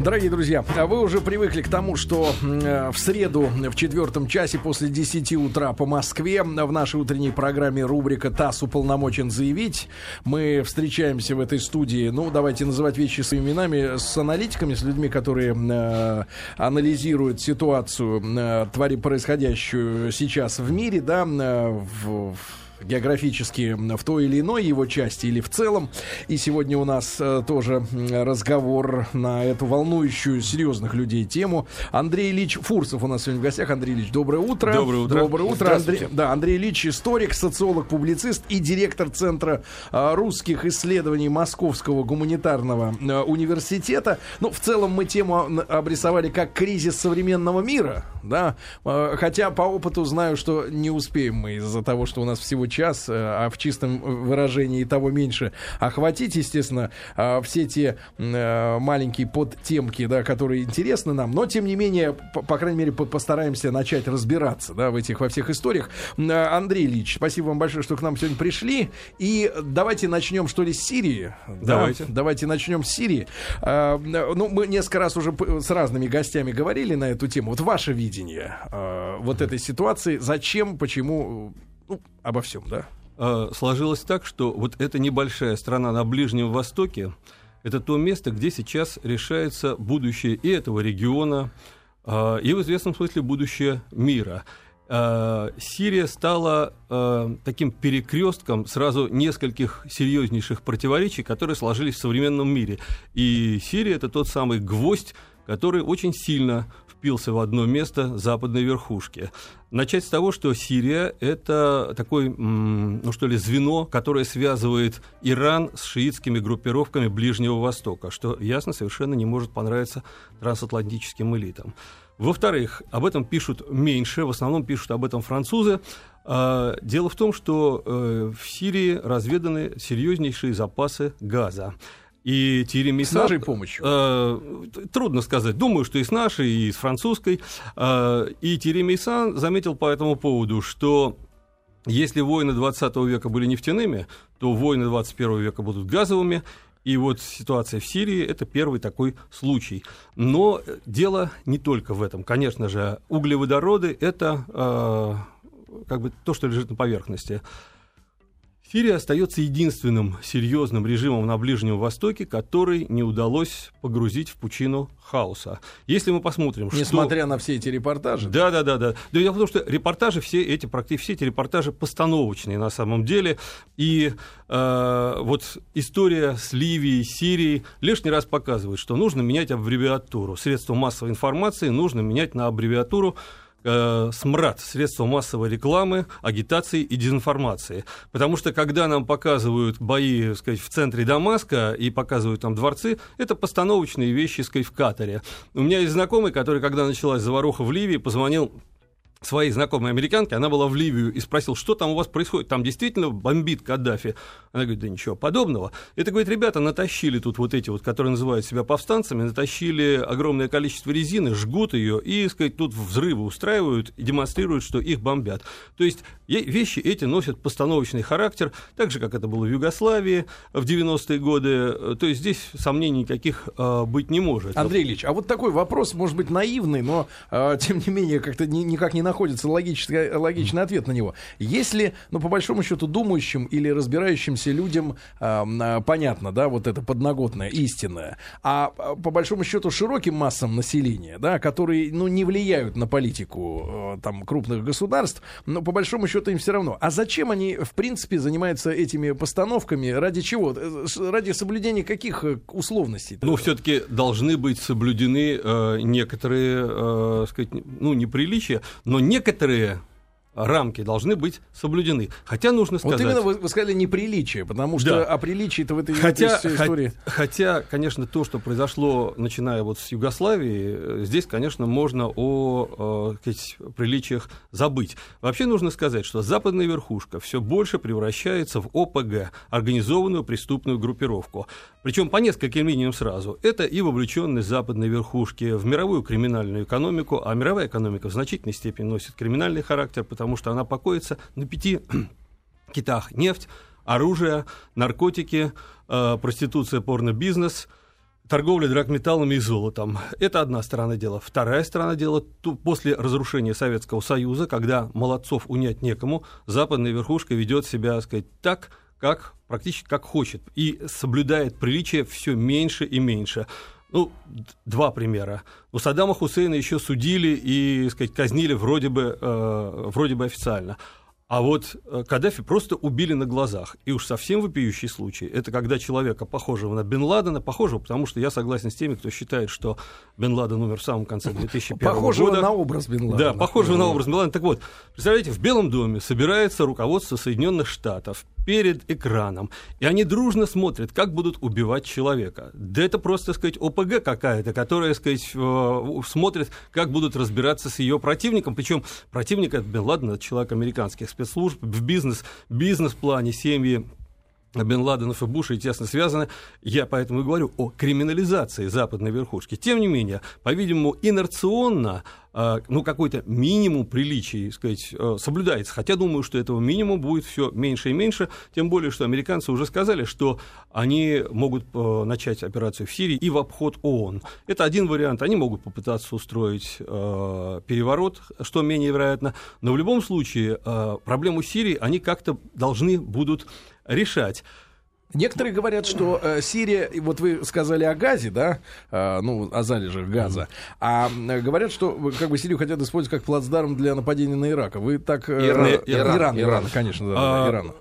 Дорогие друзья, а вы уже привыкли к тому, что э, в среду в четвертом часе после 10 утра по Москве в нашей утренней программе рубрика «ТАСС уполномочен заявить». Мы встречаемся в этой студии, ну, давайте называть вещи своими именами, с аналитиками, с людьми, которые э, анализируют ситуацию, э, твари происходящую сейчас в мире, да, э, в, географически в той или иной его части или в целом. И сегодня у нас э, тоже разговор на эту волнующую серьезных людей тему. Андрей Ильич Фурсов у нас сегодня в гостях. Андрей Ильич, доброе утро. Доброе утро. Доброе утро. Андрей, да, Андрей Ильич, историк, социолог, публицист и директор Центра э, русских исследований Московского гуманитарного э, университета. Ну, в целом мы тему обрисовали как кризис современного мира, да, э, хотя по опыту знаю, что не успеем мы из-за того, что у нас всего час, э, а в чистом выражении того меньше, охватить, естественно, э, все те э, маленькие подтемки, да, которые интересны нам, но, тем не менее, по, по крайней мере, постараемся начать разбираться, да, в этих, во всех историях. Андрей Ильич, спасибо вам большое, что к нам сегодня пришли, и давайте начнем, что ли, с Сирии. Давайте. Да? Давайте начнем с Сирии. Ну, мы несколько раз уже с разными гостями говорили на эту тему. Вот ваше видение вот этой ситуации, зачем, почему ну, обо всем, да? А, сложилось так, что вот эта небольшая страна на Ближнем Востоке, это то место, где сейчас решается будущее и этого региона, а, и в известном смысле будущее мира. А, Сирия стала таким перекрестком сразу нескольких серьезнейших противоречий, которые сложились в современном мире. И Сирия это тот самый гвоздь, который очень сильно впился в одно место западной верхушки. Начать с того, что Сирия – это такое, ну что ли, звено, которое связывает Иран с шиитскими группировками Ближнего Востока, что, ясно, совершенно не может понравиться трансатлантическим элитам. Во-вторых, об этом пишут меньше, в основном пишут об этом французы. А, дело в том, что э, в Сирии разведаны серьезнейшие запасы газа. И Тири Мейсан... С нашей помощью? Э, трудно сказать. Думаю, что и с нашей, и с французской. Э, и Тири Мейсан заметил по этому поводу, что если войны 20 века были нефтяными, то войны 21 века будут газовыми. И вот ситуация в Сирии – это первый такой случай. Но дело не только в этом. Конечно же, углеводороды – это э, как бы то, что лежит на поверхности. Сирия остается единственным серьезным режимом на Ближнем Востоке, который не удалось погрузить в пучину хаоса. Если мы посмотрим, Несмотря что... на все эти репортажи. Да, да, да, да. Да в том, что репортажи все эти, практически все эти репортажи постановочные на самом деле. И э, вот история с Ливией, Сирией лишний раз показывает, что нужно менять аббревиатуру. Средства массовой информации нужно менять на аббревиатуру э, СМРАД, средства массовой рекламы, агитации и дезинформации. Потому что когда нам показывают бои сказать, в центре Дамаска и показывают там дворцы, это постановочные вещи сказать, в Катаре. У меня есть знакомый, который, когда началась заваруха в Ливии, позвонил своей знакомой американке, она была в Ливию и спросил, что там у вас происходит, там действительно бомбит Каддафи. Она говорит, да ничего подобного. Это, говорит, ребята натащили тут вот эти вот, которые называют себя повстанцами, натащили огромное количество резины, жгут ее и, сказать, тут взрывы устраивают и демонстрируют, что их бомбят. То есть вещи эти носят постановочный характер, так же, как это было в Югославии в 90-е годы. То есть здесь сомнений никаких э, быть не может. Андрей Ильич, а вот такой вопрос, может быть, наивный, но, э, тем не менее, как-то ни, никак не находится логический, логичный ответ на него. Если, ну, по большому счету, думающим или разбирающимся людям э, понятно, да, вот это подноготное, истинное, а по большому счету широким массам населения, да, которые, ну, не влияют на политику э, там крупных государств, но по большому счету им все равно. А зачем они, в принципе, занимаются этими постановками? Ради чего? Э, ради соблюдения каких э, условностей? Ну, все-таки должны быть соблюдены э, некоторые, э, сказать, ну, неприличия, но некоторые рамки должны быть соблюдены. Хотя нужно сказать... Вот именно вы, вы сказали неприличие, потому что да. о приличии-то в этой, хотя, этой истории... Хотя, конечно, то, что произошло, начиная вот с Югославии, здесь, конечно, можно о, сказать, приличиях забыть. Вообще нужно сказать, что западная верхушка все больше превращается в ОПГ, организованную преступную группировку. Причем по нескольким линиям сразу. Это и вовлеченность западной верхушки в мировую криминальную экономику, а мировая экономика в значительной степени носит криминальный характер, потому что она покоится на пяти китах. Нефть, оружие, наркотики, э, проституция, порно-бизнес – торговля драгметаллами и золотом. Это одна сторона дела. Вторая сторона дела, после разрушения Советского Союза, когда молодцов унять некому, западная верхушка ведет себя, так сказать, так, как практически как хочет, и соблюдает приличие все меньше и меньше. Ну, два примера. У Саддама Хусейна еще судили и, сказать, казнили вроде бы, э, вроде бы официально. А вот э, Каддафи просто убили на глазах. И уж совсем вопиющий случай. Это когда человека, похожего на Бен Ладена, похожего, потому что я согласен с теми, кто считает, что Бен Ладен умер в самом конце 2001 похожего года. на образ Бен Ладена. Да, похожего на образ Бен Ладена. Так вот, представляете, в Белом доме собирается руководство Соединенных Штатов перед экраном, и они дружно смотрят, как будут убивать человека. Да это просто, так сказать, ОПГ какая-то, которая, так сказать, смотрит, как будут разбираться с ее противником, причем противник это Бен человек американских спецслужб, в бизнес, бизнес-плане семьи Бен Ладенов и Буша тесно связаны. Я поэтому и говорю о криминализации западной верхушки. Тем не менее, по-видимому, инерционно а, ну, какой-то минимум приличий, сказать, э, соблюдается. Хотя думаю, что этого минимума будет все меньше и меньше, тем более, что американцы уже сказали, что они могут э, начать операцию в Сирии и в обход ООН. Это один вариант. Они могут попытаться устроить э, переворот, что менее вероятно. Но в любом случае проблему Сирии они как-то должны будут решать. Некоторые говорят, что э, Сирия, вот вы сказали о газе, да, э, ну, о залежах газа, а э, говорят, что как бы Сирию хотят использовать как плацдарм для нападения на Ирак. Вы так... Э, Иран, Иран, Иран, Иран, Иран, конечно, да, а, Иран.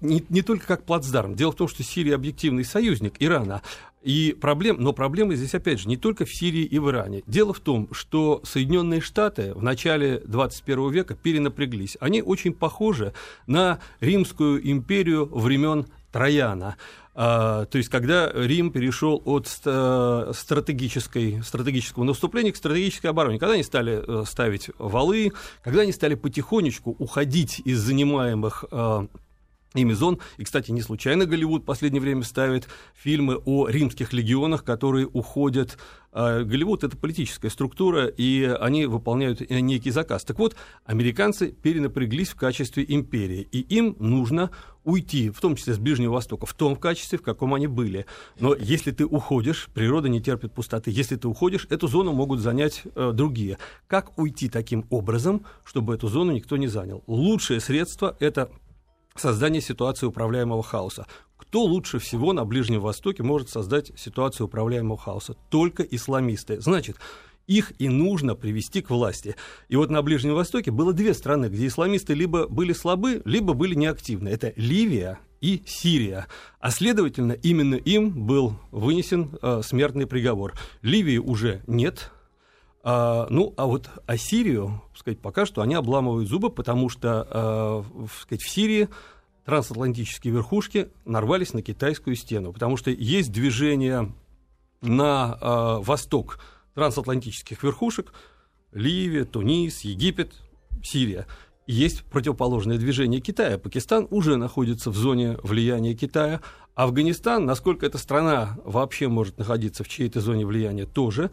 Не, не только как плацдарм. Дело в том, что Сирия объективный союзник Ирана. И проблем, но проблемы здесь, опять же, не только в Сирии и в Иране. Дело в том, что Соединенные Штаты в начале 21 века перенапряглись. Они очень похожи на Римскую империю времен Трояна. А, то есть, когда Рим перешел от стратегической, стратегического наступления к стратегической обороне, когда они стали э, ставить валы, когда они стали потихонечку уходить из занимаемых э, ими зон. И, кстати, не случайно Голливуд в последнее время ставит фильмы о римских легионах, которые уходят. А, Голливуд — это политическая структура, и они выполняют э, некий заказ. Так вот, американцы перенапряглись в качестве империи, и им нужно уйти, в том числе с Ближнего Востока, в том качестве, в каком они были. Но если ты уходишь, природа не терпит пустоты. Если ты уходишь, эту зону могут занять э, другие. Как уйти таким образом, чтобы эту зону никто не занял? Лучшее средство — это создание ситуации управляемого хаоса. Кто лучше всего на Ближнем Востоке может создать ситуацию управляемого хаоса? Только исламисты. Значит, их и нужно привести к власти. И вот на Ближнем Востоке было две страны, где исламисты либо были слабы, либо были неактивны. Это Ливия и Сирия. А следовательно, именно им был вынесен э, смертный приговор. Ливии уже нет, а, ну, а вот о Сирию, сказать, пока что они обламывают зубы, потому что, а, сказать, в Сирии трансатлантические верхушки нарвались на китайскую стену, потому что есть движение на а, восток трансатлантических верхушек, Ливия, Тунис, Египет, Сирия. есть противоположное движение Китая. Пакистан уже находится в зоне влияния Китая. Афганистан, насколько эта страна вообще может находиться в чьей-то зоне влияния, тоже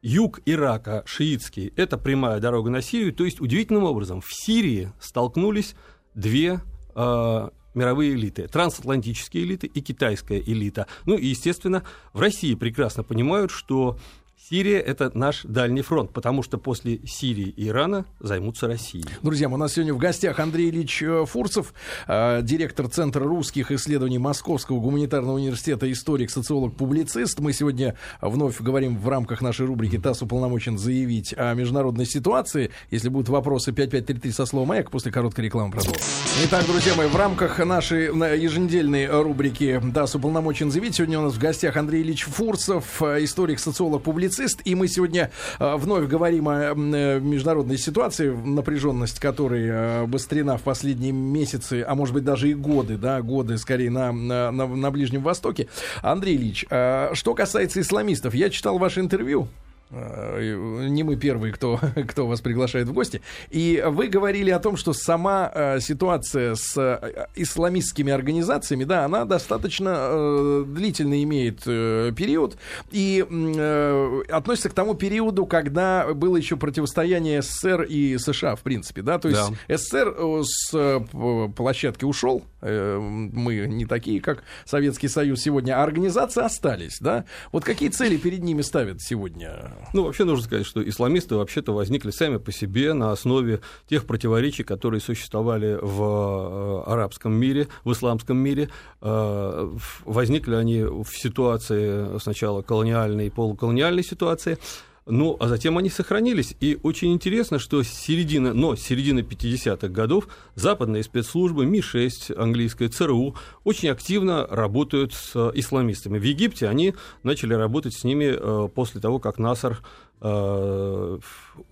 юг Ирака, шиитский, это прямая дорога на Сирию. То есть, удивительным образом, в Сирии столкнулись две э, мировые элиты. Трансатлантические элиты и китайская элита. Ну и, естественно, в России прекрасно понимают, что Сирия – это наш дальний фронт, потому что после Сирии и Ирана займутся Россией. Друзья, у нас сегодня в гостях Андрей Ильич э, Фурцев, э, директор Центра русских исследований Московского гуманитарного университета, историк, социолог, публицист. Мы сегодня вновь говорим в рамках нашей рубрики «ТАСС уполномочен заявить о международной ситуации». Если будут вопросы, 5533 со словом «Маяк», после короткой рекламы продолжим. Итак, друзья мои, в рамках нашей еженедельной рубрики «ТАСС уполномочен заявить» сегодня у нас в гостях Андрей Ильич Фурцев, э, историк, социолог, публицист публицист, и мы сегодня э, вновь говорим о э, международной ситуации, напряженность которой э, обострена в последние месяцы, а может быть даже и годы, да, годы скорее на, на, на Ближнем Востоке. Андрей Ильич, что касается исламистов, я читал ваше интервью не мы первые, кто, кто вас приглашает в гости. И вы говорили о том, что сама э, ситуация с э, исламистскими организациями, да, она достаточно э, длительно имеет э, период и э, относится к тому периоду, когда было еще противостояние СССР и США, в принципе, да, то есть да. СССР э, с э, площадки ушел, э, мы не такие, как Советский Союз сегодня, а организации остались, да. Вот какие цели перед ними ставят сегодня? Ну, вообще нужно сказать, что исламисты вообще-то возникли сами по себе на основе тех противоречий, которые существовали в э, арабском мире, в исламском мире. Э, возникли они в ситуации сначала колониальной и полуколониальной ситуации, ну, а затем они сохранились. И очень интересно, что с середины, но с середины 50-х годов западные спецслужбы Ми-6, английская ЦРУ, очень активно работают с исламистами. В Египте они начали работать с ними э, после того, как Насар Э,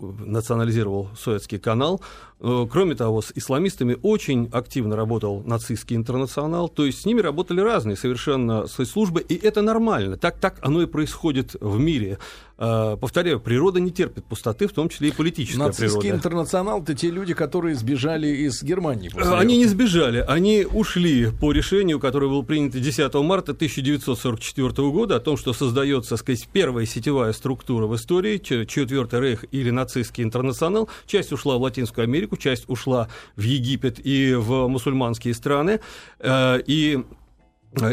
национализировал Суэцкий канал. Э, кроме того, с исламистами очень активно работал нацистский интернационал, то есть с ними работали разные совершенно спецслужбы, и это нормально. Так, так оно и происходит в мире. Э, повторяю, природа не терпит пустоты, в том числе и политическая Нацистский природа. интернационал — это те люди, которые сбежали из Германии. Они не сбежали, они ушли по решению, которое было принято 10 марта 1944 года, о том, что создается, сказать, первая сетевая структура в истории, Четвертый Рейх или нацистский интернационал. Часть ушла в Латинскую Америку, часть ушла в Египет и в мусульманские страны. Э, и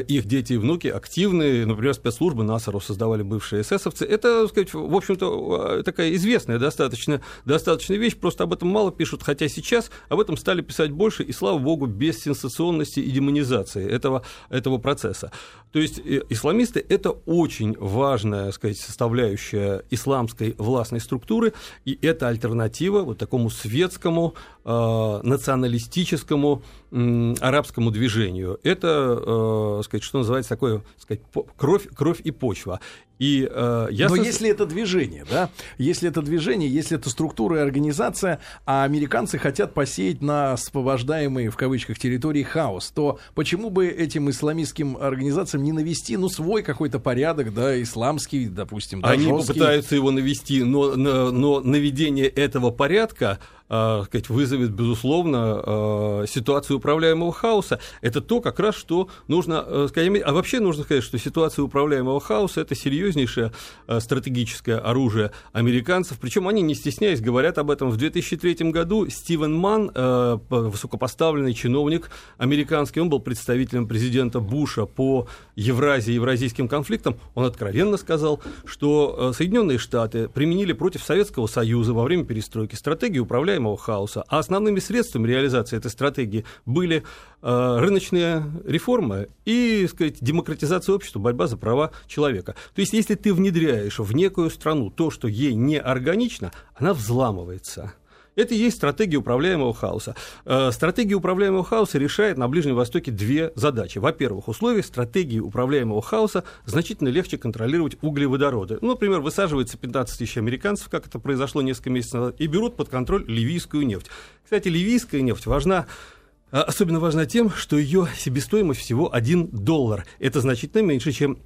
их дети и внуки активные, например, спецслужбы НАСАРу создавали бывшие эсэсовцы. Это, так сказать, в общем-то, э, такая известная достаточно, достаточно вещь, просто об этом мало пишут, хотя сейчас об этом стали писать больше, и, слава богу, без сенсационности и демонизации этого, этого процесса. То есть э, исламисты – это очень важная, так сказать, составляющая исламской властной структуры, и это альтернатива вот такому светскому, э, националистическому э, арабскому движению. Это Э, сказать, что называется такое, сказать, кровь, кровь и почва. И, э, ясно... Но если это движение, да, если это движение, если это структура и организация, а американцы хотят посеять на освобождаемые в кавычках территории хаос, то почему бы этим исламистским организациям не навести, ну, свой какой-то порядок, да, исламский, допустим, да, Они жесткий. попытаются его навести, но, но наведение этого порядка э, сказать, вызовет, безусловно, э, ситуацию управляемого хаоса. Это то, как раз, что нужно э, сказать. А вообще нужно сказать, что ситуация управляемого хаоса – это серьезно серьезнейшее э, стратегическое оружие американцев. Причем они, не стесняясь, говорят об этом. В 2003 году Стивен Ман, э, высокопоставленный чиновник американский, он был представителем президента Буша по Евразии, евразийским конфликтам, он откровенно сказал, что э, Соединенные Штаты применили против Советского Союза во время перестройки стратегию управляемого хаоса, а основными средствами реализации этой стратегии были рыночные реформы и, сказать, демократизация общества, борьба за права человека. То есть если ты внедряешь в некую страну то, что ей не органично, она взламывается. Это и есть стратегия управляемого хаоса. Э, стратегия управляемого хаоса решает на Ближнем Востоке две задачи. Во-первых, в условиях стратегии управляемого хаоса значительно легче контролировать углеводороды. Ну, например, высаживается 15 тысяч американцев, как это произошло несколько месяцев назад, и берут под контроль ливийскую нефть. Кстати, ливийская нефть важна э, Особенно важна тем, что ее себестоимость всего 1 доллар. Это значительно меньше, чем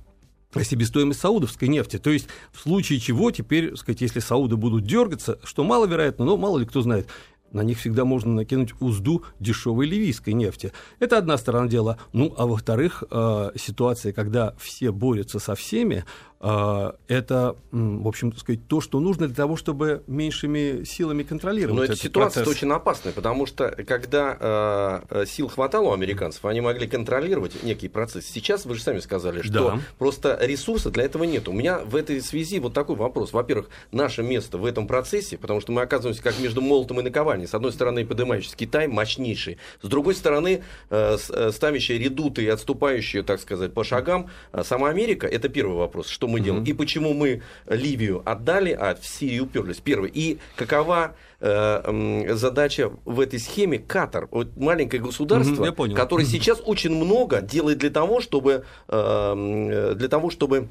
себестоимость саудовской нефти. То есть в случае чего теперь, сказать, если сауды будут дергаться, что маловероятно, но мало ли кто знает, на них всегда можно накинуть узду дешевой ливийской нефти. Это одна сторона дела. Ну, а во-вторых, э, ситуация, когда все борются со всеми, а, это, в общем, так сказать, то, что нужно для того, чтобы меньшими силами контролировать. Но эта ситуация очень опасная, потому что когда э, сил хватало у американцев, они могли контролировать некий процесс. Сейчас вы же сами сказали, что да. просто ресурса для этого нет. У меня в этой связи вот такой вопрос. Во-первых, наше место в этом процессе, потому что мы оказываемся как между молотом и наковальней. С одной стороны, поднимающийся Китай мощнейший, с другой стороны, э, э, ставящие редуты и отступающие, так сказать, по шагам сама Америка. Это первый вопрос. Что мы делаем, mm-hmm. и почему мы Ливию отдали, а в Сирию уперлись. Первый. И какова э, задача в этой схеме Катар, вот маленькое государство, mm-hmm, которое mm-hmm. сейчас очень много делает для того, чтобы, э, для того, чтобы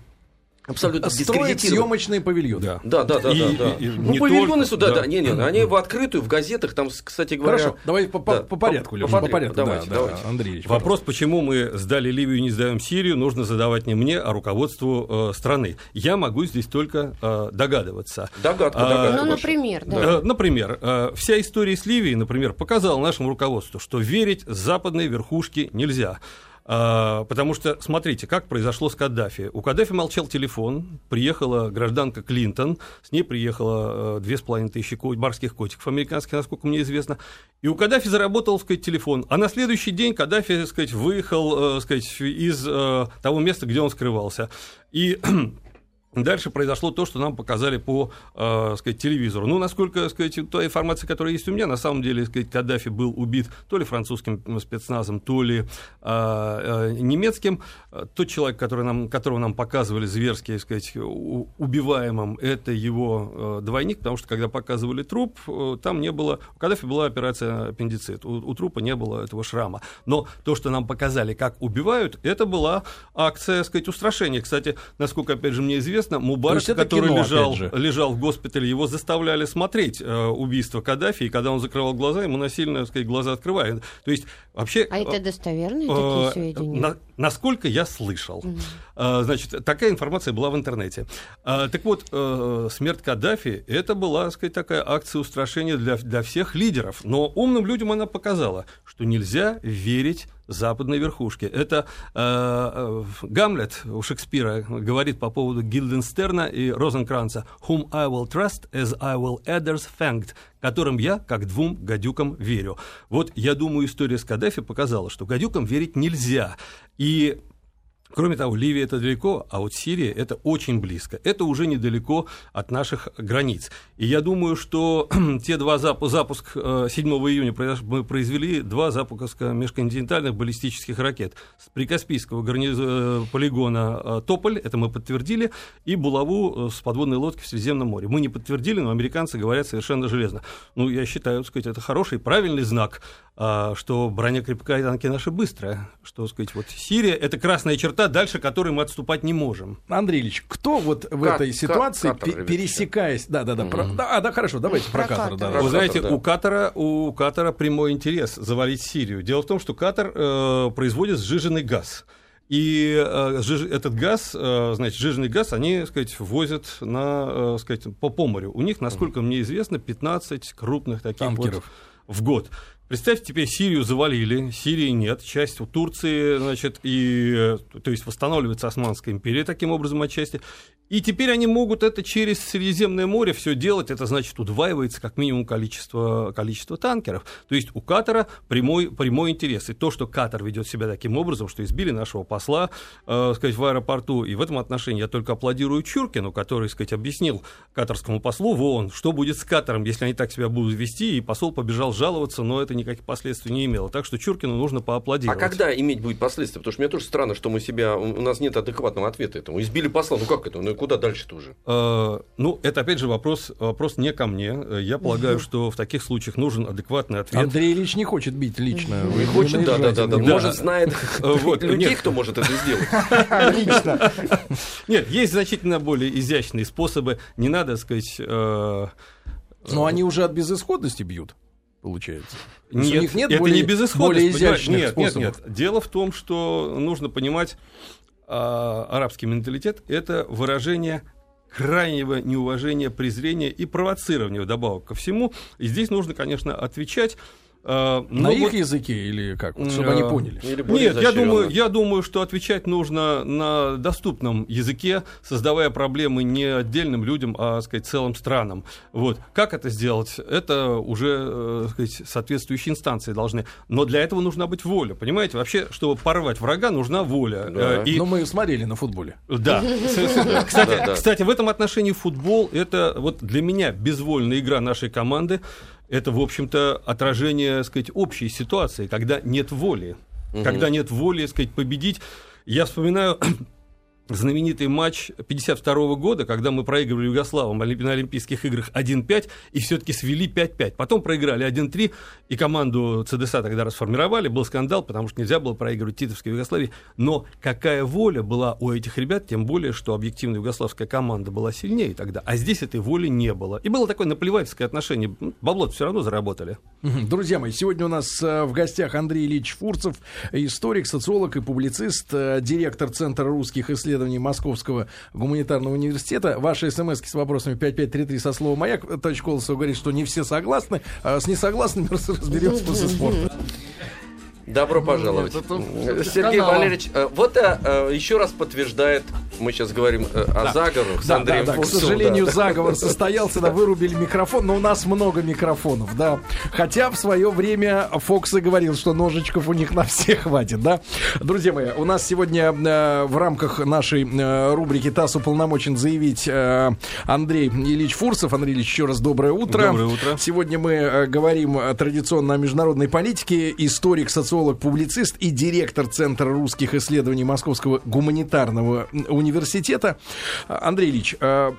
абсолютно Строить съемочные павильоны. Да, да, да, да. И, да, И, и, ну, павильоны сюда, да, да, не, не, они в открытую, в газетах, там, кстати говоря... Хорошо, давай по, да, по, порядку, Леша, по, по порядку, давайте, да, давайте. Да, Андрей Вопрос, почему мы сдали Ливию и не сдаем Сирию, нужно задавать не мне, а руководству э, страны. Я могу здесь только э, догадываться. Догадка, а, догадка. Ну, например, да. Э, например, э, вся история с Ливией, например, показала нашему руководству, что верить западной верхушке нельзя. А, потому что, смотрите, как произошло с Каддафи. У Каддафи молчал телефон, приехала гражданка Клинтон, с ней приехало э, две с половиной тысячи морских котиков американских, насколько мне известно, и у Каддафи заработал, сказать, телефон. А на следующий день Каддафи, сказать, выехал, э, сказать, из э, того места, где он скрывался. И Дальше произошло то, что нам показали по э, сказать, телевизору. Ну, насколько сказать, та информация, которая есть у меня, на самом деле сказать, Каддафи был убит то ли французским спецназом, то ли э, э, немецким. Тот человек, который нам, которого нам показывали зверски сказать, убиваемым, это его э, двойник, потому что когда показывали труп, э, там не было... У Каддафи была операция аппендицит, у, у трупа не было этого шрама. Но то, что нам показали, как убивают, это была акция сказать, устрашения. Кстати, насколько, опять же, мне известно, известно, Мубарак, который кино, лежал, лежал в госпитале, его заставляли смотреть э, убийство Каддафи, и когда он закрывал глаза, ему насильно, так сказать, глаза открывали. То есть вообще... А это достоверные э, такие сведения? На, насколько я слышал. Mm. Э, значит, такая информация была в интернете. Э, так вот, э, смерть Каддафи, это была, так сказать, такая акция устрашения для, для всех лидеров. Но умным людям она показала, что нельзя верить западной верхушке. Это э, э, Гамлет у Шекспира говорит по поводу Гильденстерна и Розенкранца «Whom I will trust as I will others thanked», которым я, как двум гадюкам, верю. Вот, я думаю, история с Каддафи показала, что гадюкам верить нельзя. И Кроме того, Ливия это далеко, а вот Сирия это очень близко. Это уже недалеко от наших границ. И я думаю, что те два запуска, запуск 7 июня мы произвели два запуска межконтинентальных баллистических ракет. С Прикаспийского. Э, полигона э, Тополь, это мы подтвердили, и булаву э, с подводной лодки в Средиземном море. Мы не подтвердили, но американцы говорят совершенно железно. Ну, я считаю, сказать, это хороший, правильный знак, что броня крепкая танки наши быстрые. Что, сказать, вот Сирия — это красная черта, дальше которой мы отступать не можем. Андрей Ильич, кто вот в как, этой ситуации, как, Катар, пересекаясь... Да-да-да, про... да, да, хорошо, давайте про, про Катар. Да. Вы знаете, да. у, Катара, у Катара прямой интерес завалить Сирию. Дело в том, что Катар э, производит сжиженный газ. И э, этот газ, э, значит, жирный газ, они, сказать, возят на, э, сказать, по, по морю. У них, насколько мне известно, 15 крупных таких Танкеров. вот в год. Представьте, теперь Сирию завалили, Сирии нет, часть у Турции, значит, и, то есть восстанавливается Османская империя таким образом отчасти, и теперь они могут это через Средиземное море все делать, это значит удваивается как минимум количество, количество танкеров. То есть у Катара прямой, прямой интерес. И то, что Катар ведет себя таким образом, что избили нашего посла э, сказать, в аэропорту, и в этом отношении я только аплодирую Чуркину, который сказать, объяснил катарскому послу в что будет с Катаром, если они так себя будут вести, и посол побежал жаловаться, но это никаких последствий не имело. Так что Чуркину нужно поаплодировать. А когда иметь будет последствия? Потому что мне тоже странно, что мы себя, у нас нет адекватного ответа этому. Избили посла, ну как это? Ну куда дальше-то уже? Э, ну, это опять же вопрос, вопрос не ко мне. Я полагаю, что в таких случаях нужен адекватный ответ. Андрей Ильич не хочет бить лично. Не хочет, да, да, да, да. Может, знает людей, кто может это сделать. Лично. Нет, есть значительно более изящные способы. Не надо сказать... Э, Но они уже от безысходности бьют получается. Нет, у них нет это более, не безысходность. Более изящных нет, способов. нет, нет. Дело в том, что нужно понимать, а, арабский менталитет – это выражение крайнего неуважения, презрения и провоцирования вдобавок ко всему. И здесь нужно, конечно, отвечать а, на их вот, языке или как, вот, чтобы а, они поняли? Нет, я думаю, я думаю, что отвечать нужно на доступном языке, создавая проблемы не отдельным людям, а сказать, целым странам. Вот. Как это сделать? Это уже э, сказать, соответствующие инстанции должны. Но для этого нужна быть воля. Понимаете, вообще, чтобы порвать врага, нужна воля. Да. Э, и... Но мы смотрели на футболе. Да. Кстати, в этом отношении футбол это вот для меня безвольная игра нашей команды это, в общем-то, отражение, так сказать, общей ситуации, когда нет воли. Угу. Когда нет воли, так сказать, победить. Я вспоминаю знаменитый матч 52 года, когда мы проигрывали Югославам на Олимпийских играх 1-5 и все-таки свели 5-5. Потом проиграли 1-3, и команду ЦДСА тогда расформировали. Был скандал, потому что нельзя было проигрывать титовской Югославии. Но какая воля была у этих ребят, тем более, что объективно югославская команда была сильнее тогда. А здесь этой воли не было. И было такое наплевательское отношение. Бабло все равно заработали. Друзья мои, сегодня у нас э, в гостях Андрей Ильич Фурцев, историк, социолог и публицист, э, директор Центра русских исследований исследований Московского гуманитарного университета. Ваши смс с вопросами 5533 со словом «Маяк». Товарищ Колосов говорит, что не все согласны. А с несогласными разберемся после спорта. Добро пожаловать. Нет, это, Сергей канала. Валерьевич, э, вот а, еще раз подтверждает, мы сейчас говорим о да. заговорах с да, Андреем да, да. К сожалению, да. заговор состоялся, да, вырубили микрофон, но у нас много микрофонов, да. Хотя в свое время Фокс и говорил, что ножичков у них на всех хватит, да. Друзья мои, у нас сегодня э, в рамках нашей э, рубрики ТАСС уполномочен заявить э, Андрей Ильич Фурсов. Андрей Ильич, еще раз доброе утро. Доброе утро. Сегодня мы э, говорим традиционно о международной политике. Историк, социолог социолог, публицист и директор Центра русских исследований Московского гуманитарного университета. Андрей Ильич, а,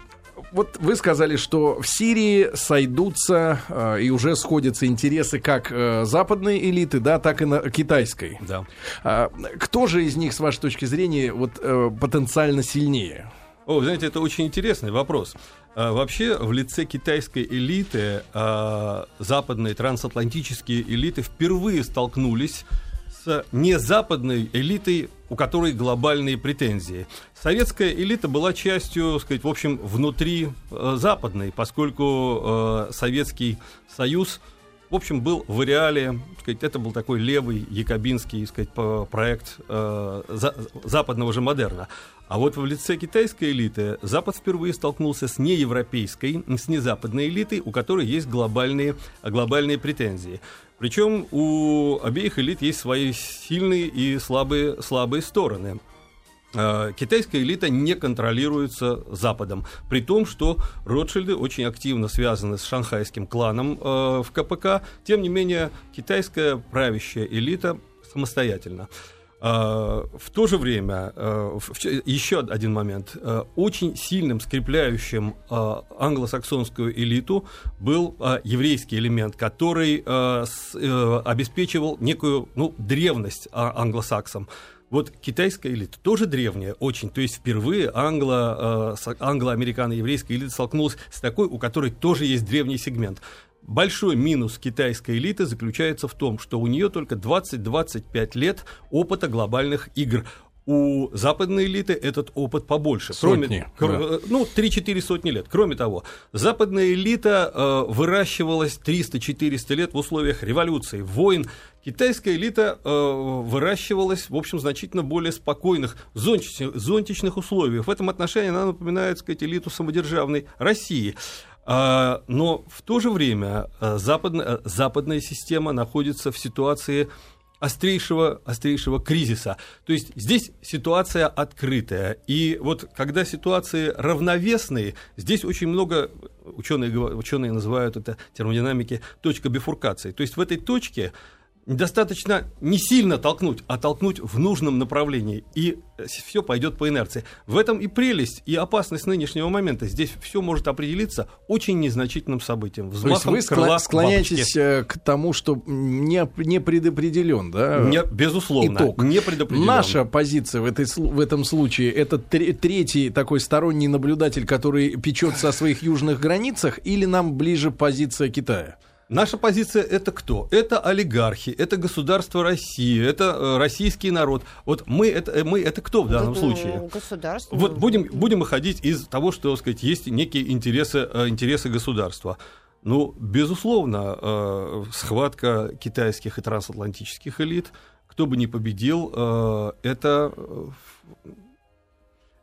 вот вы сказали, что в Сирии сойдутся э, и уже сходятся интересы как э, западной элиты, да, так и на китайской. Да. Э, кто же из них, с вашей точки зрения, вот э, потенциально сильнее? О, знаете, это очень интересный вопрос. А, вообще в лице китайской элиты а, западные трансатлантические элиты впервые столкнулись с незападной элитой, у которой глобальные претензии. Советская элита была частью, сказать, в общем, внутри э, западной, поскольку э, Советский Союз в общем, был в реале, сказать, это был такой левый якобинский сказать, проект э, за, западного же модерна. А вот в лице китайской элиты Запад впервые столкнулся с неевропейской, с незападной элитой, у которой есть глобальные, глобальные претензии. Причем у обеих элит есть свои сильные и слабые, слабые стороны. А, китайская элита не контролируется Западом, при том, что Ротшильды очень активно связаны с шанхайским кланом э, в КПК. Тем не менее, китайская правящая элита самостоятельна. А, в то же время, а, еще один момент, а, очень сильным скрепляющим англосаксонскую элиту был еврейский элемент, который э, обеспечивал некую ну, древность англосаксам. Вот китайская элита тоже древняя очень, то есть впервые англо, англо-американо-еврейская элита столкнулась с такой, у которой тоже есть древний сегмент. Большой минус китайской элиты заключается в том, что у нее только 20-25 лет опыта глобальных игр у западной элиты этот опыт побольше. Сотни. Кроме, да. Ну, 3-4 сотни лет. Кроме того, западная элита э, выращивалась 300-400 лет в условиях революции, войн. Китайская элита э, выращивалась, в общем, значительно более спокойных, зонтичных, зонтичных условиях. В этом отношении она напоминает, сказать, элиту самодержавной России. А, но в то же время а, западная, а, западная система находится в ситуации острейшего, острейшего кризиса. То есть здесь ситуация открытая. И вот когда ситуации равновесные, здесь очень много, ученые, ученые называют это термодинамики, точка бифуркации. То есть в этой точке достаточно не сильно толкнуть, а толкнуть в нужном направлении, и все пойдет по инерции. В этом и прелесть, и опасность нынешнего момента. Здесь все может определиться очень незначительным событием. Взмахом То есть вы склоняетесь бабочки. Э, к тому, что не, не предопределен, да? Не, безусловно, Итог. не предопределен. Наша позиция в, этой, в этом случае это третий такой сторонний наблюдатель, который печется о своих южных границах, или нам ближе позиция Китая? Наша позиция это кто? Это олигархи, это государство России, это э, российский народ. Вот мы это, э, мы это кто в данном это, случае? Государство. Вот будем, будем выходить из того, что сказать, есть некие интересы, э, интересы государства. Ну, безусловно, схватка китайских и трансатлантических элит, кто бы ни победил, это,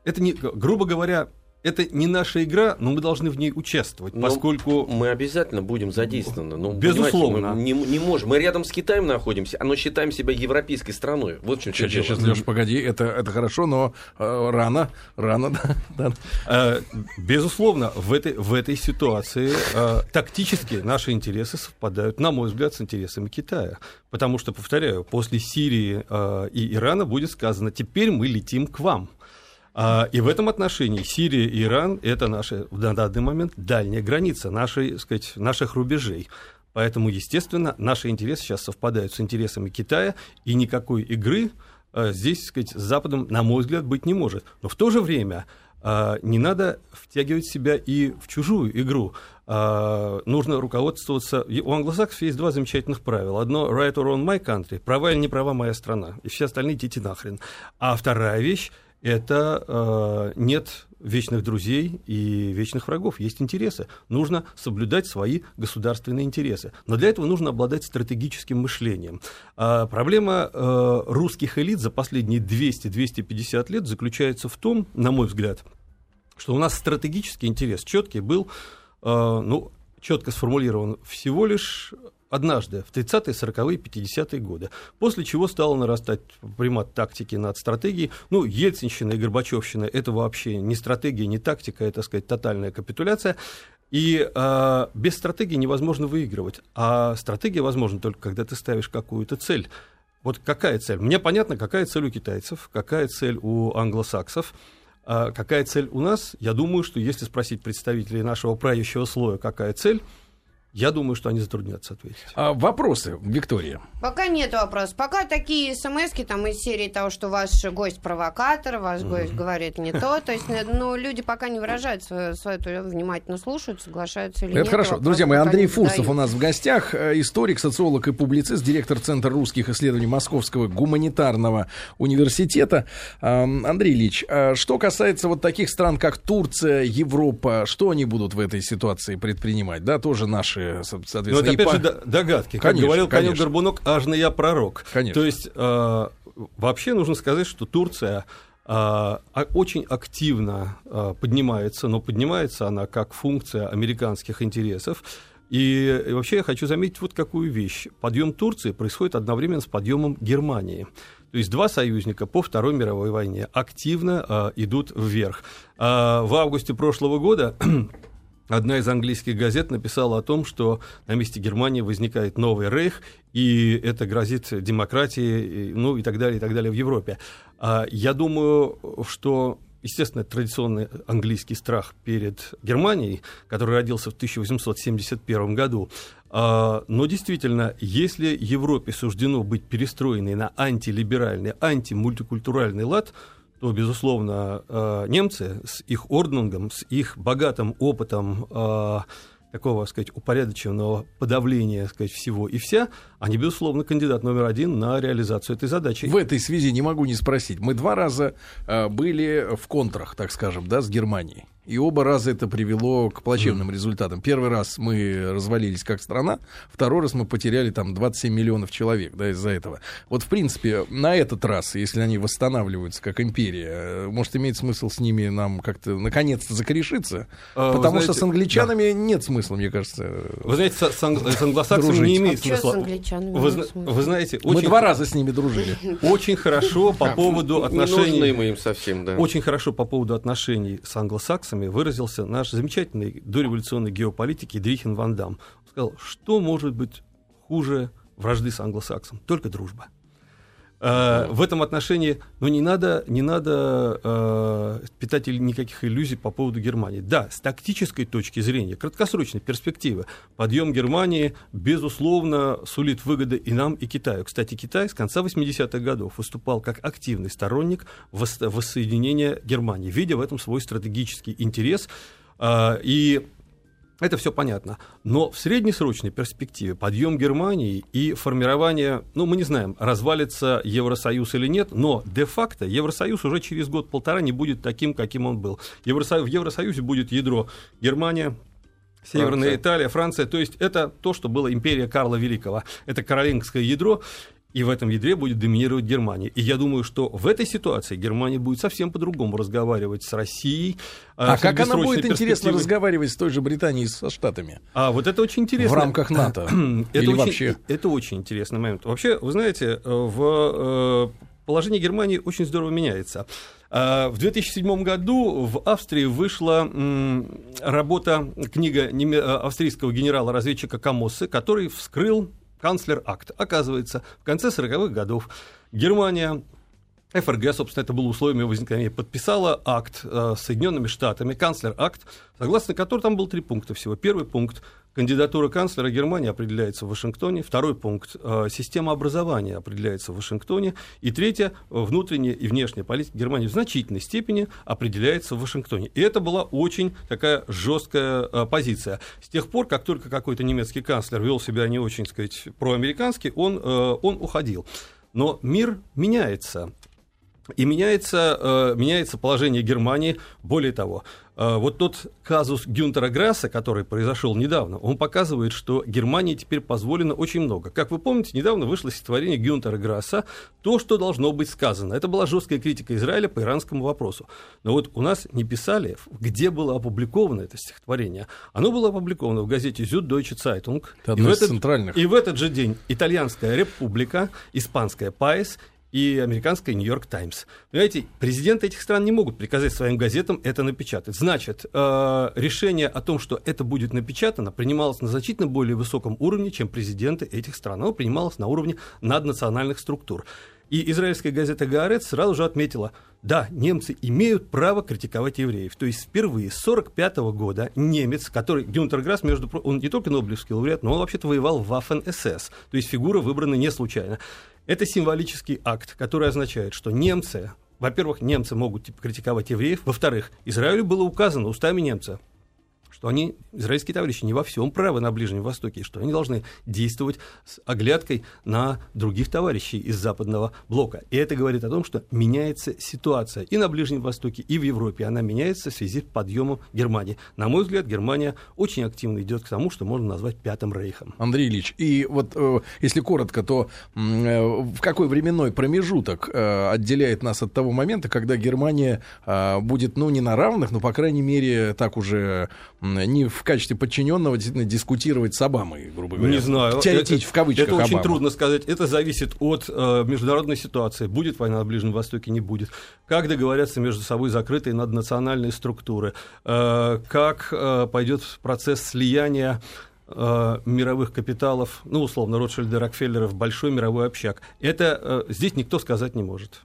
это не, грубо говоря, это не наша игра, но мы должны в ней участвовать, но поскольку... Мы обязательно будем задействованы. Ну, Безусловно. Мы не, не можем. Мы рядом с Китаем находимся, но считаем себя европейской страной. Вот в чем сейчас, сейчас, сейчас, Леша, погоди, это, это хорошо, но э, рано, рано, да. Э, безусловно, в этой, в этой ситуации э, тактически наши интересы совпадают, на мой взгляд, с интересами Китая. Потому что, повторяю, после Сирии э, и Ирана будет сказано, теперь мы летим к вам. А, и в этом отношении Сирия и Иран – это наши, на данный момент дальняя граница нашей, сказать, наших рубежей. Поэтому, естественно, наши интересы сейчас совпадают с интересами Китая, и никакой игры э, здесь, сказать, с Западом, на мой взгляд, быть не может. Но в то же время э, не надо втягивать себя и в чужую игру. Э, нужно руководствоваться... У англосаксов есть два замечательных правила. Одно – right or wrong my country, права или не права моя страна, и все остальные идите нахрен. А вторая вещь – это э, нет вечных друзей и вечных врагов, есть интересы. Нужно соблюдать свои государственные интересы. Но для этого нужно обладать стратегическим мышлением. А проблема э, русских элит за последние 200-250 лет заключается в том, на мой взгляд, что у нас стратегический интерес четкий был, э, ну, четко сформулирован всего лишь однажды, в 30-е, 40-е, 50-е годы, после чего стало нарастать примат тактики над стратегией. Ну, Ельцинщина и Горбачевщина – это вообще не стратегия, не тактика, это, так сказать, тотальная капитуляция. И э, без стратегии невозможно выигрывать. А стратегия возможна только, когда ты ставишь какую-то цель. Вот какая цель? Мне понятно, какая цель у китайцев, какая цель у англосаксов. А какая цель у нас? Я думаю, что если спросить представителей нашего правящего слоя, какая цель – я думаю, что они затруднятся ответить. А, вопросы, Виктория? Пока нет вопросов. Пока такие смс там из серии того, что ваш гость провокатор, ваш mm-hmm. гость говорит не то. То есть, ну, люди пока не выражают свое, свое внимательно слушают, соглашаются или Это нет. хорошо. Друзья мои, Андрей Фурсов у нас в гостях, э, историк, социолог и публицист, директор Центра русских исследований Московского гуманитарного университета. Андрей Ильич, а что касается вот таких стран, как Турция, Европа, что они будут в этой ситуации предпринимать? Да, тоже наши наши, соответственно... Ну, это опять по... же догадки. Как конечно, говорил Конек Горбунок, ажно я пророк. Конечно. То есть, э, вообще нужно сказать, что Турция э, очень активно э, поднимается, но поднимается она как функция американских интересов. И, вообще я хочу заметить вот какую вещь. Подъем Турции происходит одновременно с подъемом Германии. То есть два союзника по Второй мировой войне активно э, идут вверх. Э, в августе прошлого года Одна из английских газет написала о том, что на месте Германии возникает новый рейх, и это грозит демократии, ну и так далее, и так далее в Европе. А я думаю, что естественно, традиционный английский страх перед Германией, который родился в 1871 году. А, но действительно, если Европе суждено быть перестроенной на антилиберальный, антимультикультуральный лад, то, безусловно, э, немцы с их орденгом, с их богатым опытом э, такого, сказать, упорядоченного подавления, сказать, всего и вся, они, безусловно, кандидат номер один на реализацию этой задачи. В этой связи не могу не спросить. Мы два раза э, были в контрах, так скажем, да, с Германией. И оба раза это привело к плачевным mm. результатам. Первый раз мы развалились как страна, второй раз мы потеряли там 27 миллионов человек да, из-за этого. Вот, в принципе, на этот раз, если они восстанавливаются как империя, может, имеет смысл с ними нам как-то наконец-то закорешиться? А, потому знаете, что с англичанами да. нет смысла, мне кажется. Вы знаете, с, с, анг... с англосаксами не имеет а смысла. Вы, вы знаете, очень... Мы два раза с ними дружили. Очень хорошо по поводу отношений... Не мы им совсем, да. Очень хорошо по поводу отношений с англосаксами англосаксами выразился наш замечательный дореволюционный геополитик Дрихин Ван Дам. Он сказал, что может быть хуже вражды с англосаксом? Только дружба. Uh, в этом отношении, ну, не надо, не надо uh, питать никаких иллюзий по поводу Германии. Да, с тактической точки зрения, краткосрочной перспективы, подъем Германии, безусловно, сулит выгоды и нам, и Китаю. Кстати, Китай с конца 80-х годов выступал как активный сторонник воссоединения Германии, видя в этом свой стратегический интерес. Uh, и это все понятно. Но в среднесрочной перспективе подъем Германии и формирование, ну, мы не знаем, развалится Евросоюз или нет, но де-факто Евросоюз уже через год-полтора не будет таким, каким он был. Евросоюз, в Евросоюзе будет ядро Германия, Северная Франция. Италия, Франция. То есть это то, что было империя Карла Великого. Это каролингское ядро. И в этом ядре будет доминировать Германия. И я думаю, что в этой ситуации Германия будет совсем по-другому разговаривать с Россией. А, а как она будет интересно разговаривать с той же Британией и со Штатами? А вот это очень интересно. В рамках НАТО. это Или очень, вообще? Это очень интересный момент. Вообще, вы знаете, в э, положение Германии очень здорово меняется. В 2007 году в Австрии вышла работа, книга э, австрийского генерала-разведчика Камосы, который вскрыл канцлер акт. Оказывается, в конце 40-х годов Германия ФРГ, собственно, это было условием возникновения, подписала акт э, с Соединенными Штатами, канцлер-акт, согласно которому там было три пункта всего. Первый пункт – кандидатура канцлера Германии определяется в Вашингтоне. Второй пункт э, – система образования определяется в Вашингтоне. И третье – внутренняя и внешняя политика Германии в значительной степени определяется в Вашингтоне. И это была очень такая жесткая э, позиция. С тех пор, как только какой-то немецкий канцлер вел себя не очень, сказать, проамерикански, он, он уходил. Но мир меняется. И меняется, э, меняется положение Германии. Более того, э, вот тот казус Гюнтера Грасса, который произошел недавно, он показывает, что Германии теперь позволено очень много. Как вы помните, недавно вышло стихотворение Гюнтера Грасса «То, что должно быть сказано». Это была жесткая критика Израиля по иранскому вопросу. Но вот у нас не писали, где было опубликовано это стихотворение. Оно было опубликовано в газете «Süddeutsche Zeitung». Это и, в этот, и в этот же день Итальянская Республика, Испанская Паис и американская Нью-Йорк Таймс. Понимаете, президенты этих стран не могут приказать своим газетам это напечатать. Значит, э, решение о том, что это будет напечатано, принималось на значительно более высоком уровне, чем президенты этих стран. Оно принималось на уровне наднациональных структур. И израильская газета «Гаарец» сразу же отметила, да, немцы имеют право критиковать евреев. То есть впервые с 1945 года немец, который, Гюнтер Грасс, между прочим, он не только Нобелевский лауреат, но он вообще-то воевал в Waffen-СС. То есть фигура выбрана не случайно. Это символический акт, который означает, что немцы, во-первых, немцы могут типа, критиковать евреев, во-вторых, Израилю было указано устами немца, что они, израильские товарищи, не во всем правы на Ближнем Востоке, что они должны действовать с оглядкой на других товарищей из западного блока. И это говорит о том, что меняется ситуация и на Ближнем Востоке, и в Европе. Она меняется в связи с подъемом Германии. На мой взгляд, Германия очень активно идет к тому, что можно назвать Пятым Рейхом. Андрей Ильич, и вот э, если коротко, то э, в какой временной промежуток э, отделяет нас от того момента, когда Германия будет, ну, не на равных, но, по крайней мере, так уже не в качестве подчиненного действительно дискутировать с Обамой, грубо говоря. Не знаю. Теоретически, в кавычках Это очень Обама. трудно сказать. Это зависит от э, международной ситуации. Будет война на Ближнем Востоке, не будет. Как договорятся между собой закрытые наднациональные структуры. Э, как э, пойдет процесс слияния э, мировых капиталов, ну, условно, Ротшильда Рокфеллера в большой мировой общак. Это э, здесь никто сказать не может.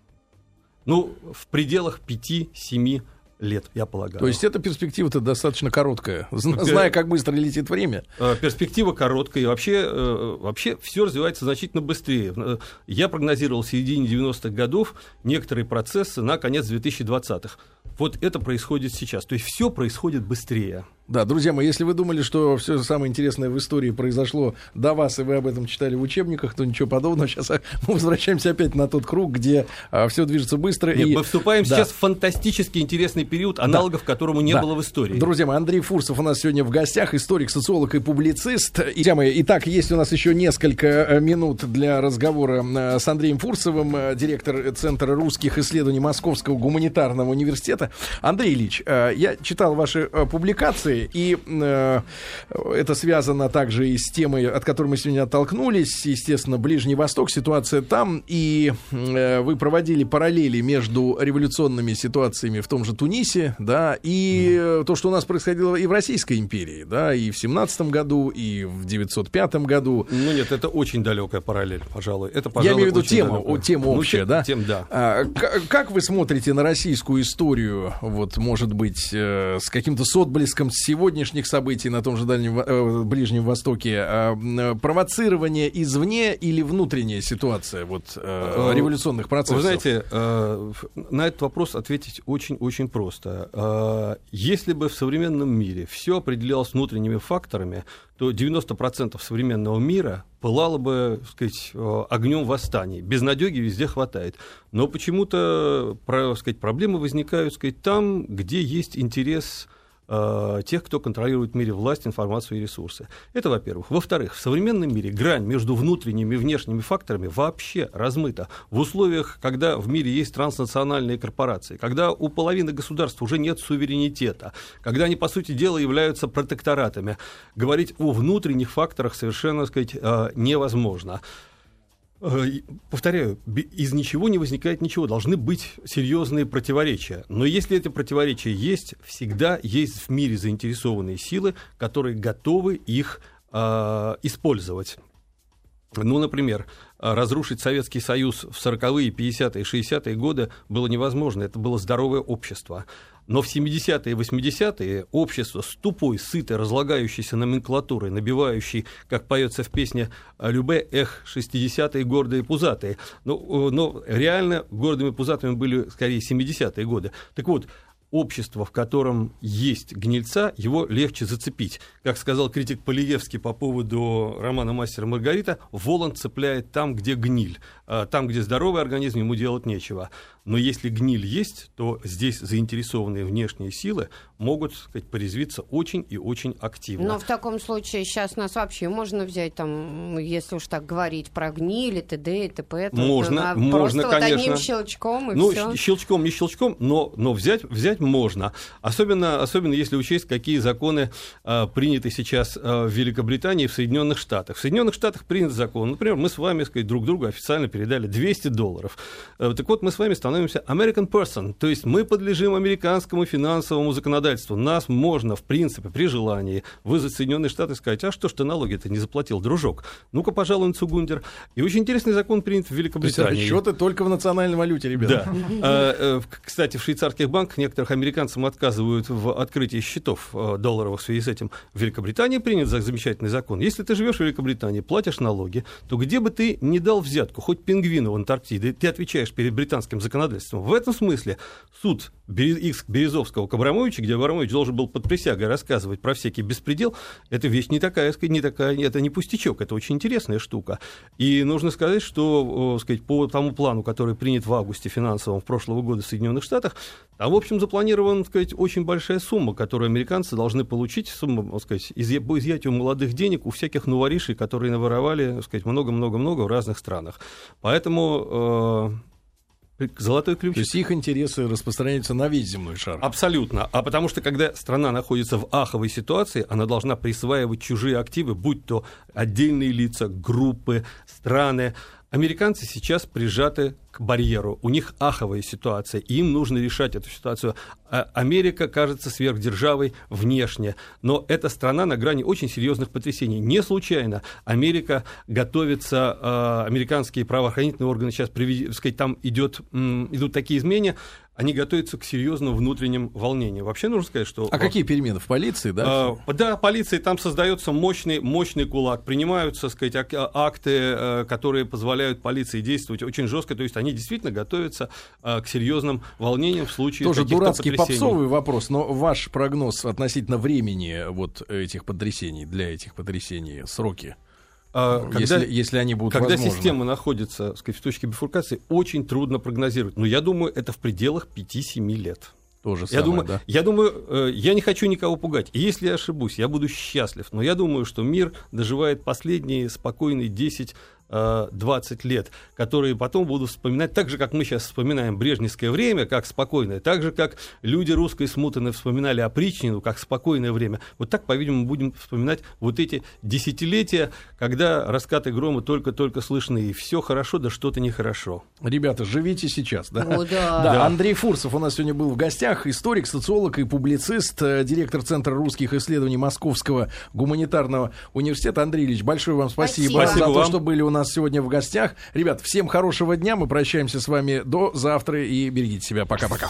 Ну, в пределах 5-7 лет, я полагаю. То есть эта перспектива-то достаточно короткая, зная, как быстро летит время. Э, перспектива короткая, и вообще, э, вообще все развивается значительно быстрее. Э, я прогнозировал в середине 90-х годов некоторые процессы на конец 2020-х. Вот это происходит сейчас. То есть все происходит быстрее. Да, друзья мои, если вы думали, что все самое интересное в истории произошло до вас, и вы об этом читали в учебниках, то ничего подобного. Сейчас а, мы возвращаемся опять на тот круг, где а, все движется быстро. Нет, и... Мы вступаем да. сейчас в фантастически интересный период, аналогов да. которому не да. было в истории. Друзья мои, Андрей Фурсов у нас сегодня в гостях, историк, социолог и публицист. Друзья мои, итак, есть у нас еще несколько э, минут для разговора э, с Андреем Фурсовым, э, директор Центра русских исследований Московского гуманитарного университета. Андрей Ильич, я читал ваши публикации, и э, это связано также и с темой, от которой мы сегодня оттолкнулись. Естественно, Ближний Восток, ситуация там. И э, вы проводили параллели между революционными ситуациями в том же Тунисе, да, и mm. то, что у нас происходило и в Российской империи, да, и в 17 году, и в 905 году. Ну нет, это очень далекая параллель, пожалуй. Это, пожалуй, Я имею в виду тему, тему ну, общая, тем, да? Тем, да. А, как вы смотрите на российскую историю, вот, может быть, э, с каким-то с отблеском сегодняшних событий на том же Дальнем, э, Ближнем Востоке, э, провоцирование извне или внутренняя ситуация вот, э, революционных процессов? Вы знаете, э, на этот вопрос ответить очень-очень просто. Э, если бы в современном мире все определялось внутренними факторами, то 90% современного мира пылало бы, так сказать, э, огнем восстаний. Безнадеги везде хватает. Но почему-то, так сказать, проблемы возникают, так сказать, там, где есть интерес Э, тех, кто контролирует в мире власть, информацию и ресурсы. Это, во-первых. Во-вторых, в современном мире грань между внутренними и внешними факторами вообще размыта. В условиях, когда в мире есть транснациональные корпорации, когда у половины государств уже нет суверенитета, когда они, по сути дела, являются протекторатами, говорить о внутренних факторах совершенно, так сказать, э, невозможно. Э, повторяю, из ничего не возникает ничего, должны быть серьезные противоречия. Но если эти противоречия есть, всегда есть в мире заинтересованные силы, которые готовы их э, использовать. Ну, например, разрушить Советский Союз в 40-е, 50-е, 60-е годы было невозможно. Это было здоровое общество. Но в 70-е и 80-е общество с тупой, сытой, разлагающейся номенклатурой, набивающей, как поется в песне Любе, эх, 60-е гордые пузатые. Но, ну, но реально гордыми пузатыми были скорее 70-е годы. Так вот, общество, в котором есть гнильца, его легче зацепить. Как сказал критик Полиевский по поводу романа «Мастер и Маргарита», Воланд цепляет там, где гниль. А там, где здоровый организм, ему делать нечего. Но если гниль есть, то здесь заинтересованные внешние силы могут так сказать, порезвиться очень и очень активно. Но в таком случае сейчас нас вообще можно взять, там, если уж так говорить, про гниль, т.д. и т.п. Можно, можно, просто конечно. Вот одним щелчком и ну, все. щелчком, не щелчком, но, но взять, взять можно. Особенно, особенно если учесть, какие законы а, приняты сейчас а, в Великобритании и в Соединенных Штатах. В Соединенных Штатах принят закон. Например, мы с вами сказать, друг другу официально передали 200 долларов. А, так вот, мы с вами становимся American person, то есть мы подлежим американскому финансовому законодательству. Нас можно, в принципе, при желании вызвать Соединенные Штаты и сказать, а что ж ты налоги-то не заплатил, дружок? Ну-ка, пожалуй, Цугундер. И очень интересный закон принят в Великобритании. То есть расчеты только в национальной валюте, ребята. Да. А, э, кстати, в швейцарских банках некоторых американцам отказывают в открытии счетов э, долларовых в связи с этим. В Великобритании принят замечательный закон. Если ты живешь в Великобритании, платишь налоги, то где бы ты не дал взятку, хоть пингвину в Антарктиде, ты отвечаешь перед британским законодательством. В этом смысле суд X Березовского к где Абрамович должен был под присягой рассказывать про всякий беспредел, это вещь не такая, не такая, это не пустячок, это очень интересная штука. И нужно сказать, что сказать, по тому плану, который принят в августе финансовом прошлого года в Соединенных Штатах, там, в общем, запланирована сказать, очень большая сумма, которую американцы должны получить, сумма, сказать, по изъятию молодых денег у всяких новоришей, которые наворовали много-много-много в разных странах. Поэтому э, Золотой ключ. То есть их интересы распространяются на весь земной шар. Абсолютно. А потому что, когда страна находится в аховой ситуации, она должна присваивать чужие активы, будь то отдельные лица, группы, страны. Американцы сейчас прижаты к барьеру. У них аховая ситуация, и им нужно решать эту ситуацию. А Америка кажется сверхдержавой внешне, но эта страна на грани очень серьезных потрясений. Не случайно Америка готовится, э, американские правоохранительные органы сейчас, сказать, там идет, идут такие изменения, они готовятся к серьезным внутренним волнениям. Вообще нужно сказать, что... А какие перемены в полиции, да? Э, да, полиции там создается мощный, мощный кулак, принимаются, сказать, акты, э, которые позволяют полиции действовать очень жестко, то есть они действительно готовятся э, к серьезным волнениям в случае Тоже дурацкий попсовый вопрос, но ваш прогноз относительно времени вот этих потрясений, для этих потрясений, сроки? А, когда, если, если они будут Когда возможны. система находится сказать, в точке бифуркации, очень трудно прогнозировать. Но я думаю, это в пределах 5-7 лет. Тоже самое, я думаю, да? я думаю, э, я не хочу никого пугать. И если я ошибусь, я буду счастлив. Но я думаю, что мир доживает последние спокойные 10 20 лет, которые потом будут вспоминать, так же, как мы сейчас вспоминаем брежневское время, как спокойное, так же, как люди русской смутаны вспоминали опричнину, как спокойное время. Вот так, по-видимому, будем вспоминать вот эти десятилетия, когда раскаты грома только-только слышны, и все хорошо, да что-то нехорошо. Ребята, живите сейчас, да? О, да. да. Андрей Фурсов у нас сегодня был в гостях, историк, социолог и публицист, э, директор Центра русских исследований Московского гуманитарного университета. Андрей Ильич, большое вам спасибо, спасибо. за то, что были у нас нас сегодня в гостях. Ребят, всем хорошего дня. Мы прощаемся с вами до завтра и берегите себя. Пока-пока.